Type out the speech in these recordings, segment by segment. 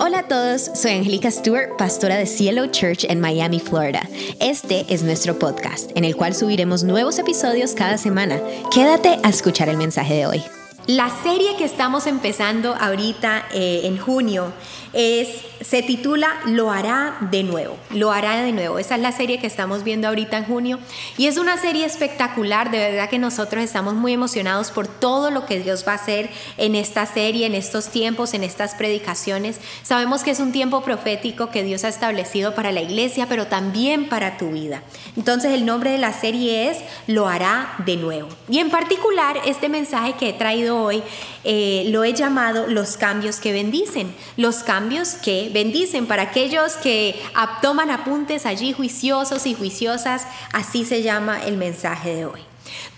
Hola a todos, soy Angélica Stewart, pastora de Cielo Church en Miami, Florida. Este es nuestro podcast, en el cual subiremos nuevos episodios cada semana. Quédate a escuchar el mensaje de hoy. La serie que estamos empezando ahorita eh, en junio es, se titula Lo hará de nuevo, lo hará de nuevo. Esa es la serie que estamos viendo ahorita en junio y es una serie espectacular, de verdad que nosotros estamos muy emocionados por todo lo que Dios va a hacer en esta serie, en estos tiempos, en estas predicaciones. Sabemos que es un tiempo profético que Dios ha establecido para la iglesia, pero también para tu vida. Entonces el nombre de la serie es Lo hará de nuevo. Y en particular este mensaje que he traído hoy eh, lo he llamado los cambios que bendicen, los cambios que bendicen. Para aquellos que toman apuntes allí juiciosos y juiciosas, así se llama el mensaje de hoy.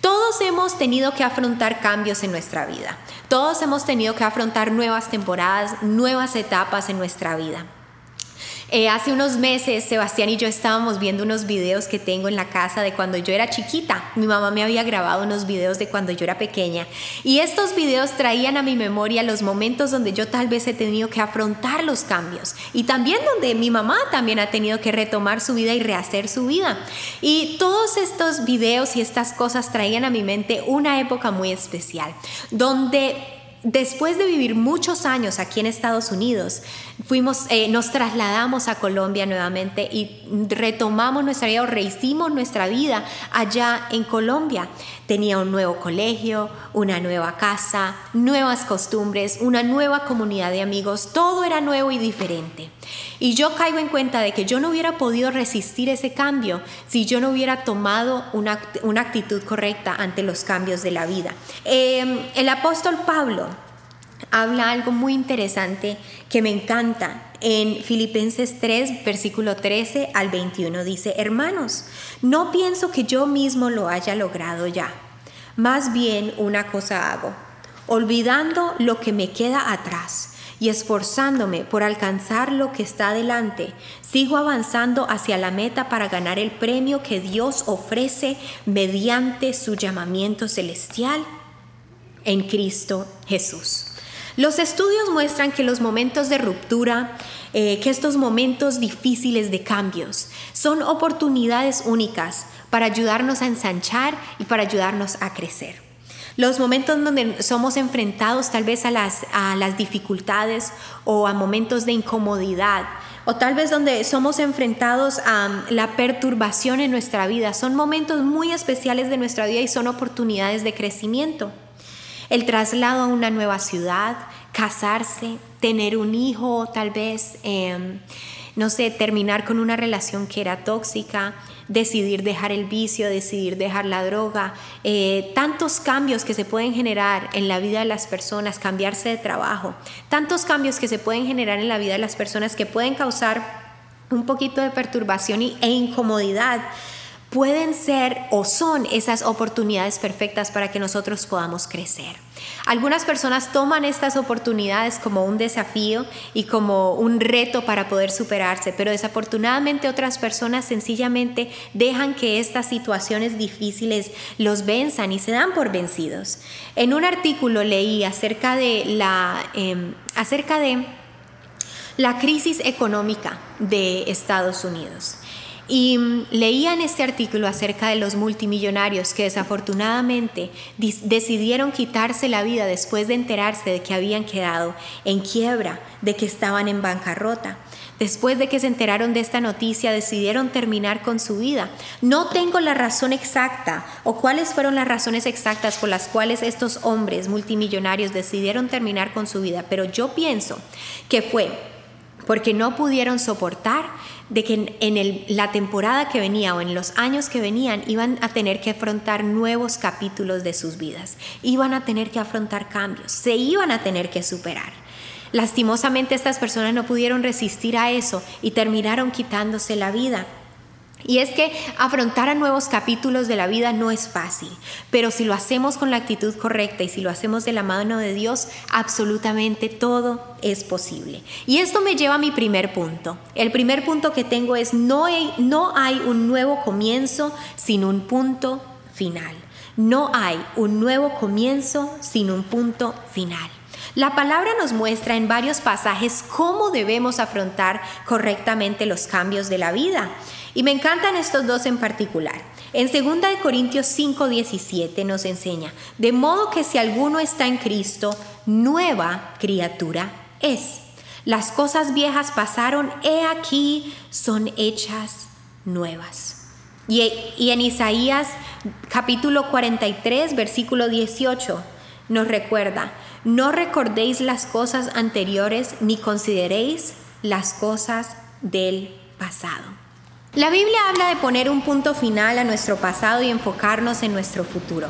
Todos hemos tenido que afrontar cambios en nuestra vida. Todos hemos tenido que afrontar nuevas temporadas, nuevas etapas en nuestra vida. Eh, hace unos meses Sebastián y yo estábamos viendo unos videos que tengo en la casa de cuando yo era chiquita. Mi mamá me había grabado unos videos de cuando yo era pequeña y estos videos traían a mi memoria los momentos donde yo tal vez he tenido que afrontar los cambios y también donde mi mamá también ha tenido que retomar su vida y rehacer su vida. Y todos estos videos y estas cosas traían a mi mente una época muy especial donde Después de vivir muchos años aquí en Estados Unidos, fuimos, eh, nos trasladamos a Colombia nuevamente y retomamos nuestra vida o rehicimos nuestra vida allá en Colombia. Tenía un nuevo colegio, una nueva casa, nuevas costumbres, una nueva comunidad de amigos, todo era nuevo y diferente. Y yo caigo en cuenta de que yo no hubiera podido resistir ese cambio si yo no hubiera tomado una, actitud correcta ante los cambios de la vida. Em, el apóstol Pablo habla algo muy interesante que me encanta. En Filipenses 3, versículo 13 al 21 dice, hermanos, no pienso que yo mismo lo haya logrado ya. Más bien una cosa hago, olvidando lo que me queda atrás y esforzándome por alcanzar lo que está delante, sigo avanzando hacia la meta para ganar el premio que Dios ofrece mediante su llamamiento celestial en Cristo Jesús. Los estudios muestran que los momentos de ruptura, eh, que estos momentos difíciles de cambios, son oportunidades únicas para ayudarnos a ensanchar y para ayudarnos a crecer. Los momentos donde somos enfrentados tal vez a las, a las dificultades o a momentos de incomodidad, o tal vez donde somos enfrentados a la perturbación en nuestra vida, son momentos muy especiales de nuestra vida y son oportunidades de crecimiento el traslado a una nueva ciudad, casarse, tener un hijo, tal vez, em, no sé, terminar con una relación que era tóxica, decidir dejar el vicio, decidir dejar la droga, eh, tantos cambios que se pueden generar en la vida de las personas, cambiarse de trabajo, tantos cambios que se pueden generar en la vida de las personas que pueden causar un poquito de perturbación e incomodidad pueden ser o son esas oportunidades perfectas para que nosotros podamos crecer. Algunas personas toman estas oportunidades como un desafío y como un reto para poder superarse, pero desafortunadamente otras personas sencillamente dejan que estas situaciones difíciles los venzan y se dan por vencidos. En un artículo leí acerca de la, em, acerca de la crisis económica de Estados Unidos. Y mm, leía en este artículo acerca de los multimillonarios que desafortunadamente decidieron quitarse la vida después de enterarse de que habían quedado en quiebra, de que estaban en bancarrota. Después de que se enteraron de esta noticia, decidieron terminar con su vida. No tengo la razón exacta o cuáles fueron las razones exactas por las cuales estos hombres multimillonarios decidieron terminar con su vida, pero yo pienso que fue porque no pudieron soportar de que en, la temporada que venía o en los años que venían iban a tener que afrontar nuevos capítulos de sus vidas, iban a tener que afrontar cambios, se iban a tener que superar. Lastimosamente estas personas no pudieron resistir a eso y terminaron quitándose la vida. Y es que afrontar a nuevos capítulos de la vida no es fácil, pero si lo hacemos con la actitud correcta y si lo hacemos de la mano de Dios, absolutamente todo es posible. Y esto me lleva a mi primer punto. El primer punto que tengo es no hay, no hay un nuevo comienzo sin un punto final. No hay un nuevo comienzo sin un punto final. La palabra nos muestra en varios pasajes cómo debemos afrontar correctamente los cambios de la vida. Y me encantan estos dos en particular. En 2 Corintios 5:17 nos enseña, de modo que si alguno está en Cristo, nueva criatura es. Las cosas viejas pasaron, he aquí, son hechas nuevas. Y, y en Isaías capítulo 43, versículo 18, nos recuerda, no recordéis las cosas anteriores ni consideréis las cosas del pasado. La Biblia habla de poner un punto final a nuestro pasado y enfocarnos en nuestro futuro.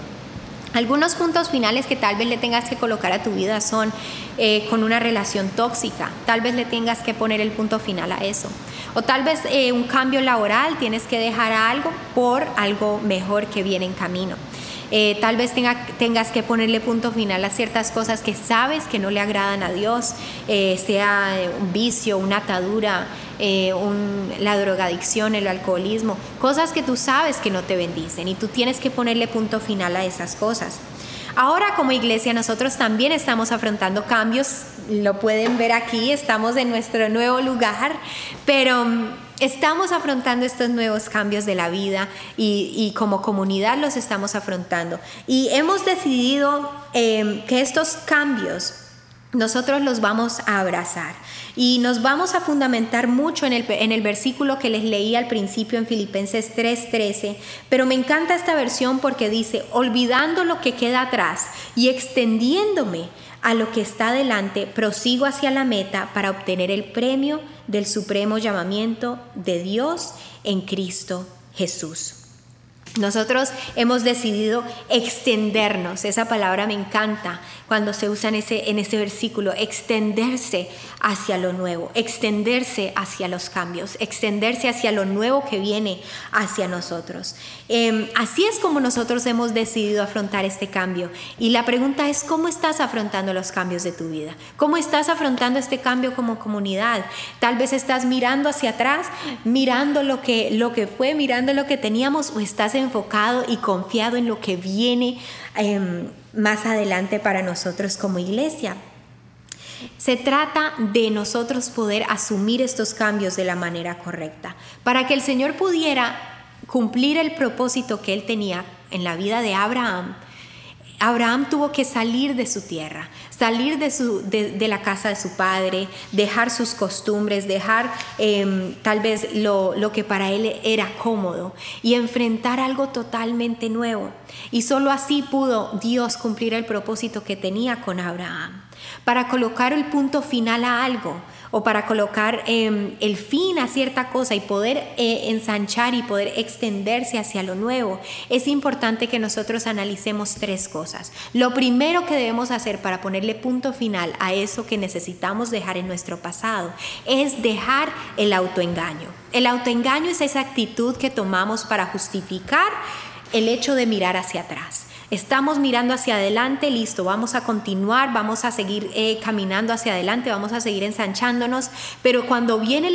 Algunos puntos finales que tal vez le tengas que colocar a tu vida son eh, con una relación tóxica, tal vez le tengas que poner el punto final a eso. O tal vez eh, un cambio laboral, tienes que dejar algo por algo mejor que viene en camino. Eh, tal vez tengas que ponerle punto final a ciertas cosas que sabes que no le agradan a Dios, sea un vicio, una atadura, eh, la drogadicción, el alcoholismo, cosas que tú sabes que no te bendicen y tú tienes que ponerle punto final a esas cosas. Ahora como iglesia nosotros también estamos afrontando cambios, lo pueden ver aquí, estamos en nuestro nuevo lugar, pero estamos afrontando estos nuevos cambios de la vida y, como comunidad los estamos afrontando. Y hemos decidido eh, que estos cambios nosotros los vamos a abrazar. Y nos vamos a fundamentar mucho en el, en el versículo que les leí al principio en Filipenses 3:13, pero me encanta esta versión porque dice, olvidando lo que queda atrás y extendiéndome a lo que está delante, prosigo hacia la meta para obtener el premio del supremo llamamiento de Dios en Cristo Jesús. Nosotros hemos decidido extendernos, esa palabra me encanta cuando se usa en ese, en ese versículo, extenderse hacia lo nuevo, extenderse hacia los cambios, extenderse hacia lo nuevo que viene hacia nosotros. Em, así es como nosotros hemos decidido afrontar este cambio. Y la pregunta es, ¿cómo estás afrontando los cambios de tu vida? ¿Cómo estás afrontando este cambio como comunidad? Tal vez estás mirando hacia atrás, mirando lo que, lo que fue, mirando lo que teníamos, o estás enfocado y confiado en lo que viene em, más adelante para nosotros como iglesia. Se trata de nosotros poder asumir estos cambios de la manera correcta, para que el Señor pudiera cumplir el propósito que Él tenía en la vida de Abraham Abraham tuvo que salir de su tierra, salir de, su, de, la casa de su padre, dejar sus costumbres, dejar em, tal vez lo, lo que para él era cómodo y enfrentar algo totalmente nuevo. Y solo así pudo Dios cumplir el propósito que tenía con Abraham, para colocar el punto final a algo o para colocar em, el fin a cierta cosa y poder eh, ensanchar y poder extenderse hacia lo nuevo, es importante que nosotros analicemos tres cosas. Lo primero que debemos hacer para ponerle punto final a eso que necesitamos dejar en nuestro pasado es dejar el autoengaño. El autoengaño es esa actitud que tomamos para justificar el hecho de mirar hacia atrás. Estamos mirando hacia adelante, listo, vamos a continuar, vamos a seguir eh, caminando hacia adelante, vamos a seguir ensanchándonos, pero cuando viene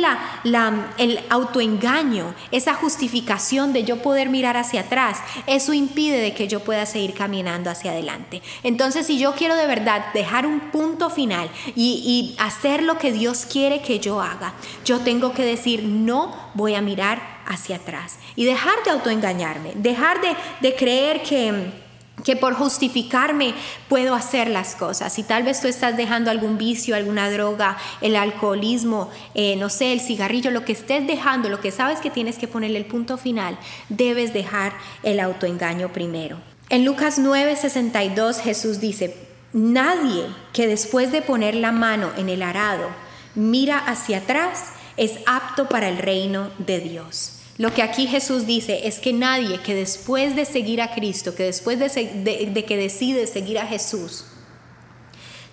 el autoengaño, esa justificación de yo poder mirar hacia atrás, eso impide de que yo pueda seguir caminando hacia adelante. Entonces, si yo quiero de verdad dejar un punto final y, hacer lo que Dios quiere que yo haga, yo tengo que decir, no voy a mirar hacia atrás y dejar de autoengañarme, dejar de, de creer que que por justificarme puedo hacer las cosas. Y tal vez tú estás dejando algún vicio, alguna droga, el alcoholismo, eh, no sé, el cigarrillo, lo que estés dejando, lo que sabes que tienes que ponerle el punto final, debes dejar el autoengaño primero. En Lucas 9:62 Jesús dice, nadie que después de poner la mano en el arado mira hacia atrás es apto para el reino de Dios. Lo que aquí Jesús dice es que nadie que después de seguir a Cristo, que después de, que decide seguir a Jesús,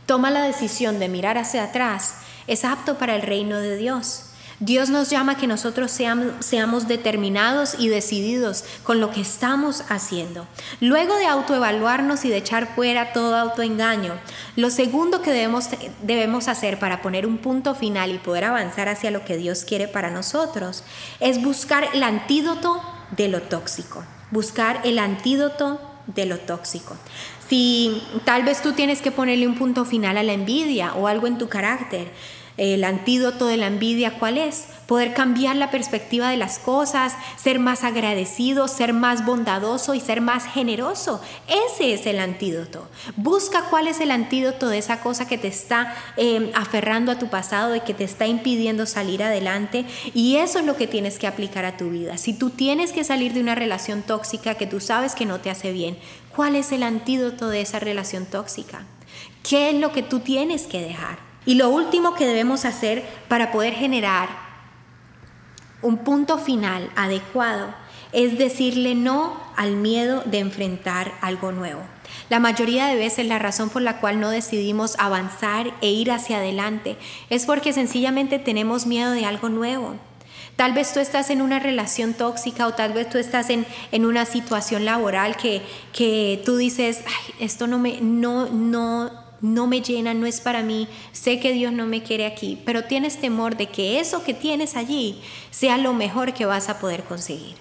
toma la decisión de mirar hacia atrás, es apto para el reino de Dios. Dios nos llama a que nosotros seamos, determinados y decididos con lo que estamos haciendo. Luego de autoevaluarnos y de echar fuera todo autoengaño, lo segundo que debemos, debemos hacer para poner un punto final y poder avanzar hacia lo que Dios quiere para nosotros es buscar el antídoto de lo tóxico. Buscar el antídoto de lo tóxico. Si tal vez tú tienes que ponerle un punto final a la envidia o algo en tu carácter, el antídoto de la envidia, ¿cuál es? Poder cambiar la perspectiva de las cosas, ser más agradecido, ser más bondadoso y ser más generoso. Ese es el antídoto. Busca cuál es el antídoto de esa cosa que te está eh, aferrando a tu pasado y que te está impidiendo salir adelante. Y eso es lo que tienes que aplicar a tu vida. Si tú tienes que salir de una relación tóxica que tú sabes que no te hace bien, ¿cuál es el antídoto de esa relación tóxica? ¿Qué es lo que tú tienes que dejar? Y lo último que debemos hacer para poder generar un punto final adecuado es decirle no al miedo de enfrentar algo nuevo. La mayoría de veces la razón por la cual no decidimos avanzar e ir hacia adelante es porque sencillamente tenemos miedo de algo nuevo. Tal vez tú estás en una relación tóxica o tal vez tú estás en, en una situación laboral que, que tú dices, esto no me, no, no, no me llena, no es para mí, sé que Dios no me quiere aquí, pero tienes temor de que eso que tienes allí sea lo mejor que vas a poder conseguir.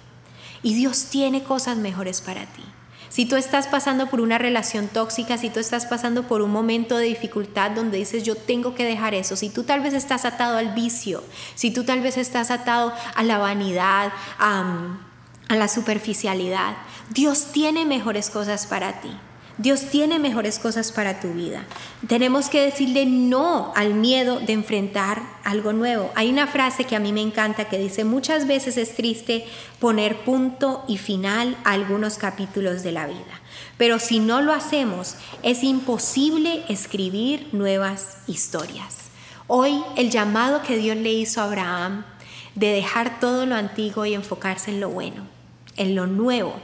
Y Dios tiene cosas mejores para ti. Si tú estás pasando por una relación tóxica, si tú estás pasando por un momento de dificultad donde dices yo tengo que dejar eso, si tú tal vez estás atado al vicio, si tú tal vez estás atado a la vanidad, a, a la superficialidad, Dios tiene mejores cosas para ti. Dios tiene mejores cosas para tu vida. Tenemos que decirle no al miedo de enfrentar algo nuevo. Hay una frase que a mí me encanta que dice, muchas veces es triste poner punto y final a algunos capítulos de la vida, pero si no lo hacemos, es imposible escribir nuevas historias. Hoy el llamado que Dios le hizo a Abraham de dejar todo lo antiguo y enfocarse en lo bueno, en lo nuevo,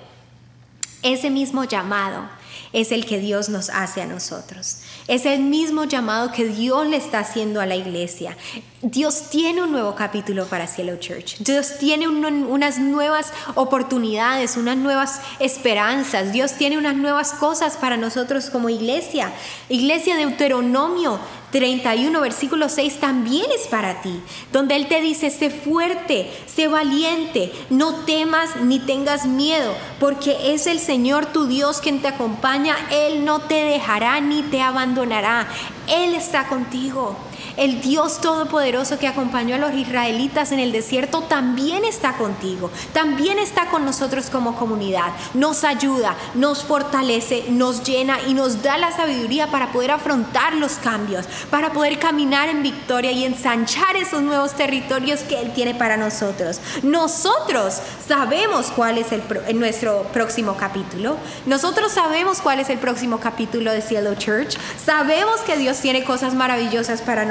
ese mismo llamado es el que Dios nos hace a nosotros. Es el mismo llamado que Dios le está haciendo a la iglesia. Dios tiene un nuevo capítulo para Cielo Church. Dios tiene unas nuevas oportunidades, unas nuevas esperanzas. Dios tiene unas nuevas cosas para nosotros como iglesia. Iglesia de Deuteronomio 31, versículo 6 también es para ti, donde Él te dice, sé fuerte, sé valiente, no temas ni tengas miedo, porque es el Señor tu Dios quien te acompaña, Él no te dejará ni te abandonará, Él está contigo. El Dios Todopoderoso que acompañó a los israelitas en el desierto también está contigo, también está con nosotros como comunidad. Nos ayuda, nos fortalece, nos llena y nos da la sabiduría para poder afrontar los cambios, para poder caminar en victoria y ensanchar esos nuevos territorios que Él tiene para nosotros. Nosotros sabemos cuál es el nuestro próximo capítulo. Nosotros sabemos cuál es el próximo capítulo de Cielo Church. Sabemos que Dios tiene cosas maravillosas para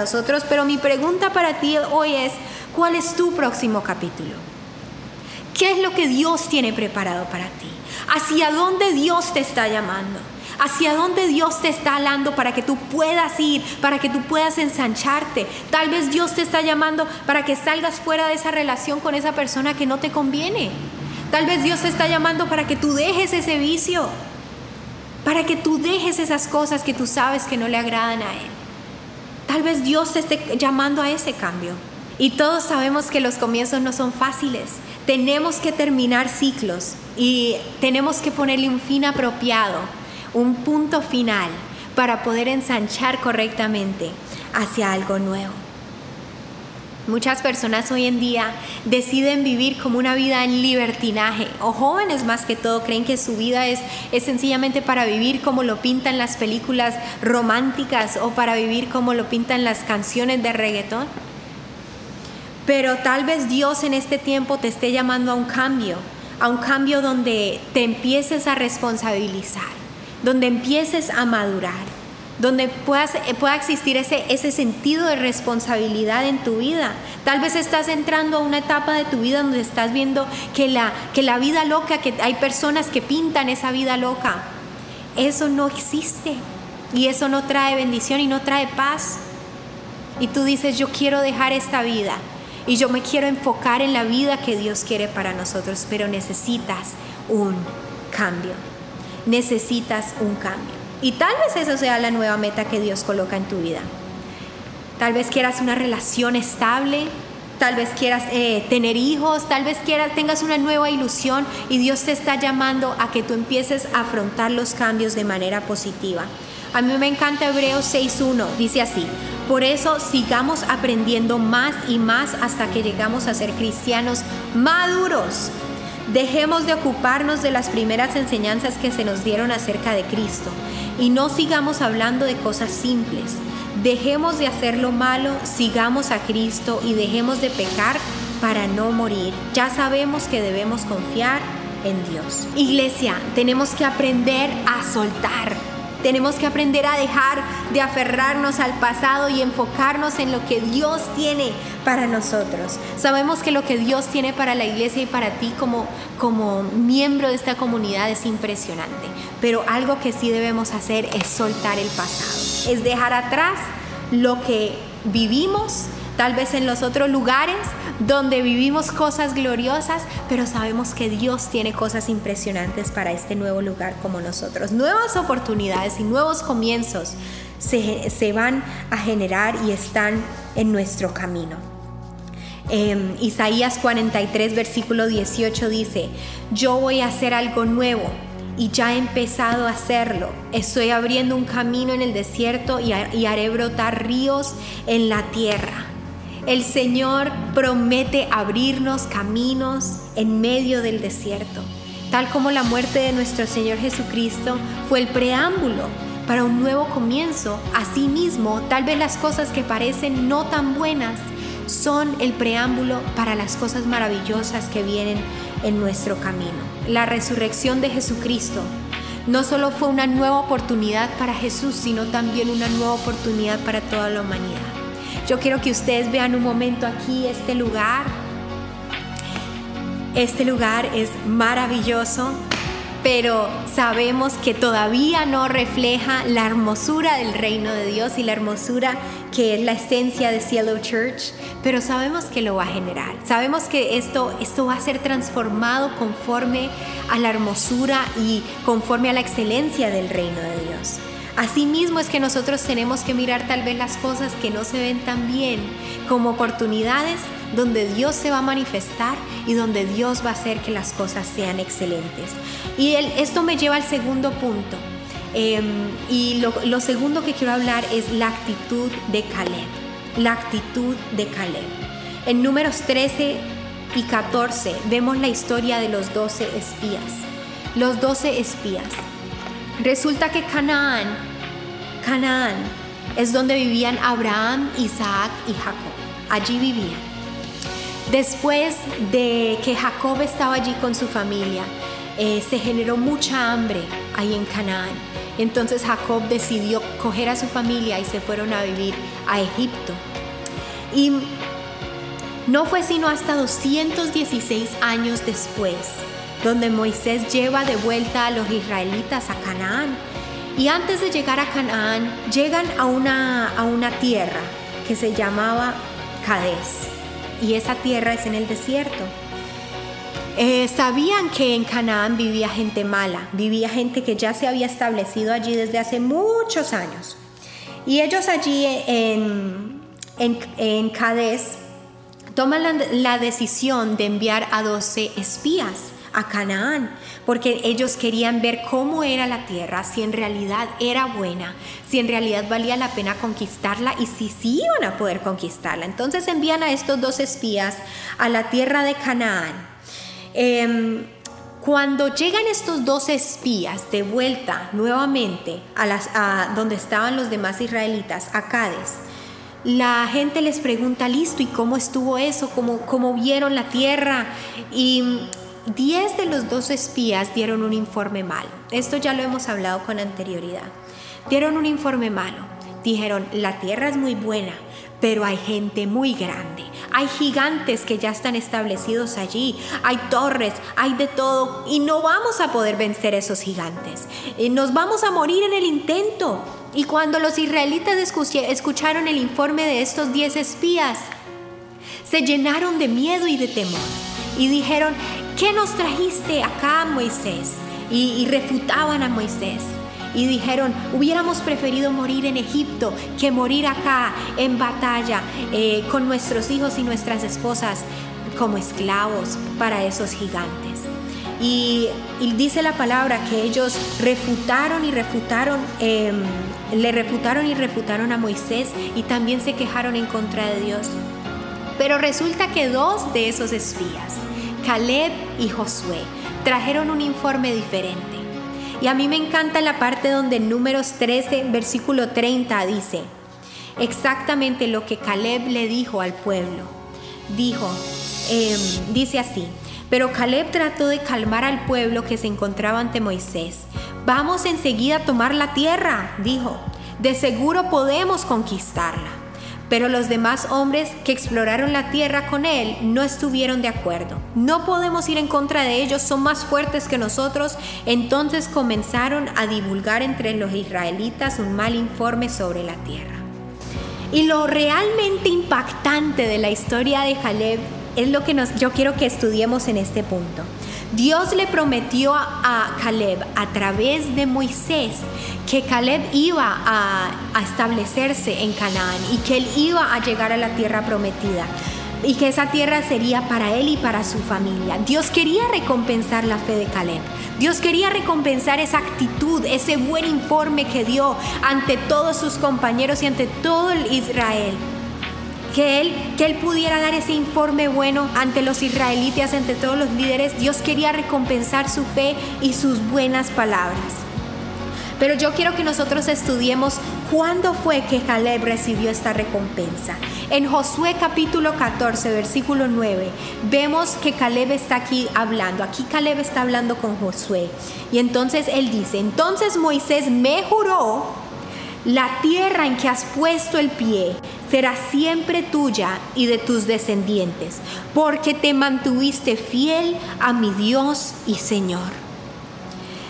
pero mi pregunta para ti hoy es, ¿cuál es tu próximo capítulo? ¿Qué es lo que Dios tiene preparado para ti? ¿Hacia dónde Dios te está llamando? hacia dónde Dios te está hablando para que tú puedas ir, para que tú puedas ensancharte. Tal vez Dios te está llamando para que salgas fuera de esa relación con esa persona que no te conviene. Tal vez Dios te está llamando para que tú dejes ese vicio, para que tú dejes esas cosas que tú sabes que no le agradan a Él. Tal vez Dios te esté llamando a ese cambio. Y todos sabemos que los comienzos no son fáciles. Tenemos que terminar ciclos y tenemos que ponerle un fin apropiado, un punto final para poder ensanchar correctamente hacia algo nuevo. Muchas personas hoy en día deciden vivir como una vida en libertinaje, o jóvenes más que todo creen que su vida es, es sencillamente para vivir como lo pintan las películas románticas o para vivir como lo pintan las canciones de reggaetón. Pero tal vez Dios en este tiempo te esté llamando a un cambio, a un cambio donde te empieces a responsabilizar, donde empieces a madurar donde eh, pueda existir ese, sentido de responsabilidad en tu vida. Tal vez estás entrando a una etapa de tu vida donde estás viendo que la vida loca, que hay personas que pintan esa vida loca, eso no existe y eso no trae bendición y no trae paz. Y tú dices, yo quiero dejar esta vida y yo me quiero enfocar en la vida que Dios quiere para nosotros, pero necesitas un cambio. Necesitas un cambio. Y tal vez eso sea la nueva meta que Dios coloca en tu vida. Tal vez quieras una relación estable, tal vez quieras eh, tener hijos, tal vez quieras, tengas una nueva ilusión y Dios te está llamando a que tú empieces a afrontar los cambios de manera positiva. A mí me encanta Hebreos 6.1, dice así, por eso sigamos aprendiendo más y más hasta que llegamos a ser cristianos maduros. Dejemos de ocuparnos de las primeras enseñanzas que se nos dieron acerca de Cristo y no sigamos hablando de cosas simples. Dejemos de hacer lo malo, sigamos a Cristo y dejemos de pecar para no morir. Ya sabemos que debemos confiar en Dios. Iglesia, tenemos que aprender a soltar tenemos que aprender a dejar de aferrarnos al pasado y enfocarnos en lo que Dios tiene para nosotros. Sabemos que lo que Dios tiene para la iglesia y para ti como, como miembro de esta comunidad es impresionante. Pero algo que sí debemos hacer es soltar el pasado. Es dejar atrás lo que vivimos, tal vez en los otros lugares donde vivimos cosas gloriosas, pero sabemos que Dios tiene cosas impresionantes para este nuevo lugar como nosotros. Nuevas oportunidades y nuevos comienzos se, van a generar y están en nuestro camino. Em, Isaías 43, versículo 18 dice, yo voy a hacer algo nuevo y ya he empezado a hacerlo. Estoy abriendo un camino en el desierto y haré brotar ríos en la tierra. El Señor promete abrirnos caminos en medio del desierto, tal como la muerte de nuestro Señor Jesucristo fue el preámbulo para un nuevo comienzo. Asimismo, tal vez las cosas que parecen no tan buenas son el preámbulo para las cosas maravillosas que vienen en nuestro camino. La resurrección de Jesucristo no solo fue una nueva oportunidad para Jesús, sino también una nueva oportunidad para toda la humanidad. Yo quiero que ustedes vean un momento aquí este lugar. Este lugar es maravilloso, pero sabemos que todavía no refleja la hermosura del reino de Dios y la hermosura que es la esencia de Cielo Church, pero sabemos que lo va a generar. Sabemos que esto, esto va a ser transformado conforme a la hermosura y conforme a la excelencia del reino de Dios. Asimismo es que nosotros tenemos que mirar tal vez las cosas que no se ven tan bien como oportunidades donde Dios se va a manifestar y donde Dios va a hacer que las cosas sean excelentes. Y esto me lleva al segundo punto. Em, y lo, segundo que quiero hablar es la actitud de Caleb. La actitud de Caleb. En números 13 y 14 vemos la historia de los 12 espías. Los 12 espías. Resulta que Canaán, Canaán es donde vivían Abraham, Isaac y Jacob. Allí vivían. Después de que Jacob estaba allí con su familia, eh, se generó mucha hambre ahí en Canaán. Entonces Jacob decidió coger a su familia y se fueron a vivir a Egipto. Y no fue sino hasta 216 años después donde Moisés lleva de vuelta a los israelitas a Canaán. Y antes de llegar a Canaán, llegan a una, a una tierra que se llamaba Cades. Y esa tierra es en el desierto. Eh, sabían que en Canaán vivía gente mala, vivía gente que ya se había establecido allí desde hace muchos años. Y ellos allí en, en, en toman la, la decisión de enviar a 12 espías a Canaán, porque ellos querían ver cómo era la tierra, si en realidad era buena, si en realidad valía la pena conquistarla y si sí iban a poder conquistarla. Entonces envían a estos dos espías a la tierra de Canaán. Em, cuando llegan estos dos espías de vuelta nuevamente a, las, donde estaban los demás israelitas, a Cádiz, la gente les pregunta, listo, ¿y cómo estuvo eso? ¿Cómo, cómo vieron la tierra? Y 10 de los dos espías dieron un informe malo. Esto ya lo hemos hablado con anterioridad. Dieron un informe malo. Dijeron, la tierra es muy buena, pero hay gente muy grande. Hay gigantes que ya están establecidos allí. Hay torres, hay de todo. Y no vamos a poder vencer esos gigantes. Nos vamos a morir en el intento. Y cuando los israelitas escucharon el informe de estos 10 espías, se llenaron de miedo y de temor. Y dijeron, ¿qué nos trajiste acá, Moisés? Y, refutaban a Moisés. y dijeron, hubiéramos preferido morir en Egipto que morir acá en batalla eh, con nuestros hijos y nuestras esposas como esclavos para esos gigantes. Y, dice la palabra que ellos refutaron y refutaron, em, le refutaron y refutaron a Moisés y también se quejaron en contra de Dios. Pero resulta que dos de esos espías, Caleb y Josué, trajeron un informe diferente. Y a mí me encanta la parte donde en números 13, versículo 30 dice, exactamente lo que Caleb le dijo al pueblo. Dijo, em, dice así, pero Caleb trató de calmar al pueblo que se encontraba ante Moisés. Vamos enseguida a tomar la tierra, dijo. De seguro podemos conquistarla. Pero los demás hombres que exploraron la tierra con él no estuvieron de acuerdo. No podemos ir en contra de ellos, son más fuertes que nosotros. Entonces comenzaron a divulgar entre los israelitas un mal informe sobre la tierra. Y lo realmente impactante de la historia de Caleb es lo que yo quiero que estudiemos en este punto. Dios le prometió a, Caleb a través de Moisés que Caleb iba a, establecerse en Canaán y que él iba a llegar a la tierra prometida y que esa tierra sería para él y para su familia. Dios quería recompensar la fe de Caleb. Dios quería recompensar esa actitud, ese buen informe que dio ante todos sus compañeros y ante todo el Israel que él, que él pudiera dar ese informe bueno ante los israelitas, ante todos los líderes. Dios quería recompensar su fe y sus buenas palabras. Pero yo quiero que nosotros estudiemos cuándo fue que Caleb recibió esta recompensa. En Josué capítulo 14, versículo 9, vemos que Caleb está aquí hablando. Aquí Caleb está hablando con Josué. Y entonces él dice, entonces Moisés me juró la tierra en que has puesto el pie será siempre tuya y de tus descendientes, porque te mantuviste fiel a mi Dios y Señor.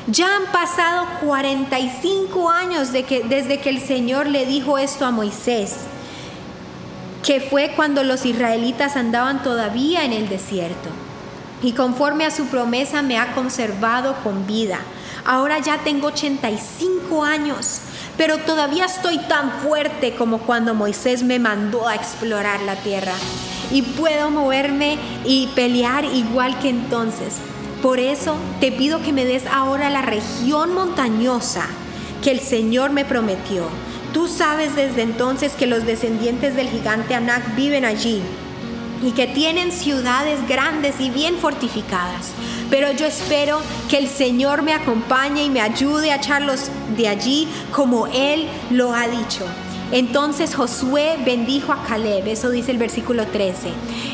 Ya han pasado 45 años de que, desde que el Señor le dijo esto a Moisés, que fue cuando los israelitas andaban todavía en el desierto. Y conforme a su promesa me ha conservado con vida. Ahora ya tengo 85 años pero todavía estoy tan fuerte como cuando Moisés me mandó a explorar la tierra. Y puedo moverme y pelear igual que entonces. Por eso te pido que me des ahora la región montañosa que el Señor me prometió. Tú sabes desde entonces que los descendientes del gigante Anak viven allí y que tienen ciudades grandes y bien fortificadas. Pero yo espero que el Señor me acompañe y me ayude a echarlos de allí como Él lo ha dicho. Entonces Josué bendijo a Caleb, eso dice el versículo 13,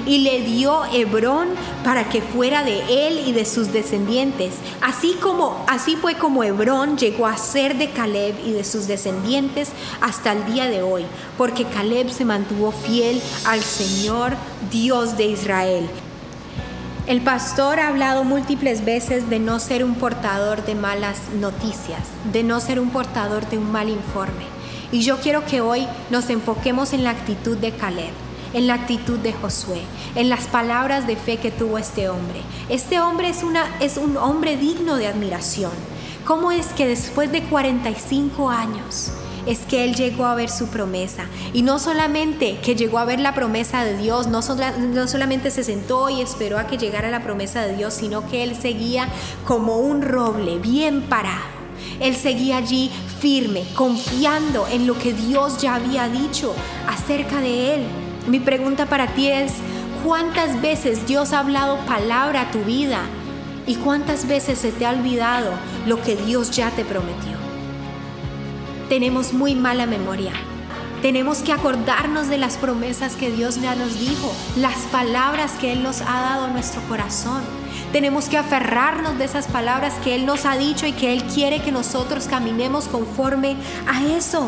y le dio Hebrón para que fuera de él y de sus descendientes. Así como así fue como Hebrón llegó a ser de Caleb y de sus descendientes hasta el día de hoy, porque Caleb se mantuvo fiel al Señor Dios de Israel. El pastor ha hablado múltiples veces de no ser un portador de malas noticias, de no ser un portador de un mal informe. Y yo quiero que hoy nos enfoquemos en la actitud de Caleb, en la actitud de Josué, en las palabras de fe que tuvo este hombre. Este hombre es, una, es un hombre digno de admiración. ¿Cómo es que después de 45 años es que él llegó a ver su promesa? Y no solamente que llegó a ver la promesa de Dios, no, solamente se sentó y esperó a que llegara la promesa de Dios, sino que él seguía como un roble bien parado él seguía allí firme, confiando en lo que Dios ya había dicho acerca de él. Mi pregunta para ti es, ¿cuántas veces Dios ha hablado palabra a tu vida? ¿Y cuántas veces se te ha olvidado lo que Dios ya te prometió? Tenemos muy mala memoria. Tenemos que acordarnos de las promesas que Dios ya nos dijo, las palabras que Él nos ha dado a nuestro corazón. Tenemos que aferrarnos de esas palabras que Él nos ha dicho y que Él quiere que nosotros caminemos conforme a eso.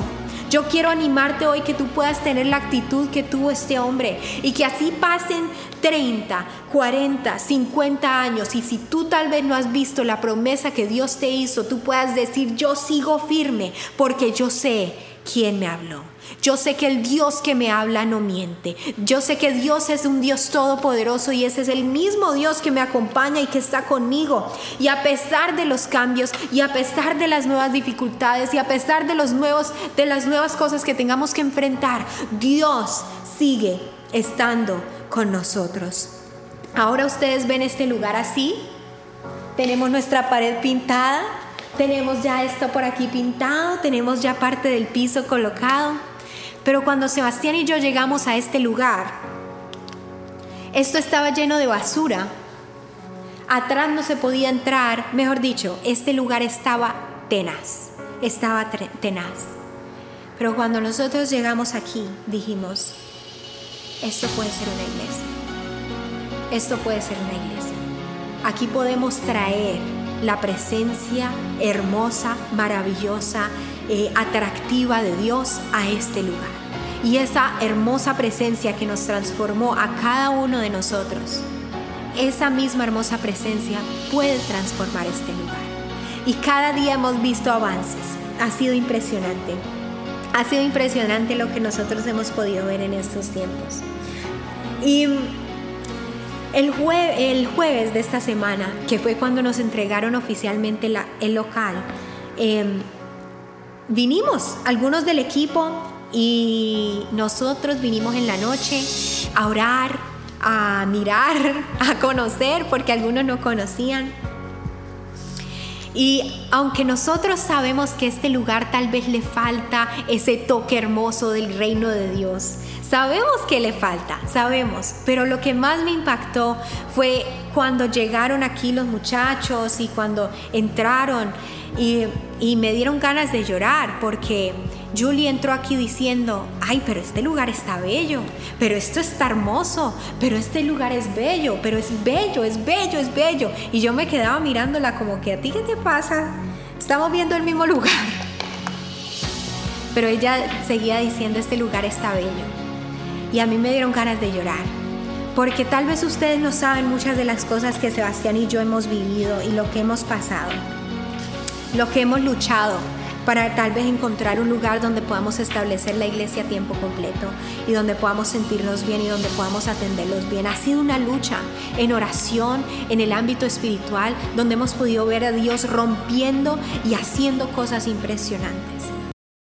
Yo quiero animarte hoy que tú puedas tener la actitud que tuvo este hombre y que así pasen 30, 40, 50 años. Y si tú tal vez no has visto la promesa que Dios te hizo, tú puedas decir, yo sigo firme porque yo sé quién me habló. Yo sé que el Dios que me habla no miente. Yo sé que Dios es un Dios todopoderoso y ese es el mismo Dios que me acompaña y que está conmigo. Y a pesar de los cambios y a pesar de las nuevas dificultades y a pesar de los nuevos de las nuevas cosas que tengamos que enfrentar, Dios sigue estando con nosotros. Ahora ustedes ven este lugar así. Tenemos nuestra pared pintada, tenemos ya esto por aquí pintado, tenemos ya parte del piso colocado. Pero cuando Sebastián y yo llegamos a este lugar, esto estaba lleno de basura. Atrás no se podía entrar, mejor dicho, este lugar estaba tenaz, estaba tenaz. Pero cuando nosotros llegamos aquí, dijimos, esto puede ser una iglesia. Esto puede ser una iglesia. Aquí podemos traer la presencia hermosa, maravillosa, eh, atractiva de Dios a este lugar. Y esa hermosa presencia que nos transformó a cada uno de nosotros, esa misma hermosa presencia puede transformar este lugar. Y cada día hemos visto avances. Ha sido impresionante. Ha sido impresionante lo que nosotros hemos podido ver en estos tiempos. Y el, jueves de esta semana, que fue cuando nos entregaron oficialmente el local, em, vinimos algunos del equipo y nosotros vinimos en la noche a orar, a mirar, a conocer, porque algunos no conocían. Y aunque nosotros sabemos que este lugar tal vez le falta ese toque hermoso del reino de Dios, sabemos que le falta, sabemos, pero lo que más me impactó fue cuando llegaron aquí los muchachos y cuando entraron y, me dieron ganas de llorar porque Julie entró aquí diciendo, ay, pero este lugar está bello, pero esto está hermoso, pero este lugar es bello, pero es bello, es bello, es bello. Y yo me quedaba mirándola como que a ti qué te pasa, estamos viendo el mismo lugar. Pero ella seguía diciendo, este lugar está bello. Y a mí me dieron ganas de llorar. Porque tal vez ustedes no saben muchas de las cosas que Sebastián y yo hemos vivido y lo que hemos pasado lo que hemos luchado para tal vez encontrar un lugar donde podamos establecer la iglesia a tiempo completo y donde podamos sentirnos bien y donde podamos atenderlos bien. Ha sido una lucha en oración, en el ámbito espiritual, donde hemos podido ver a Dios rompiendo y haciendo cosas impresionantes.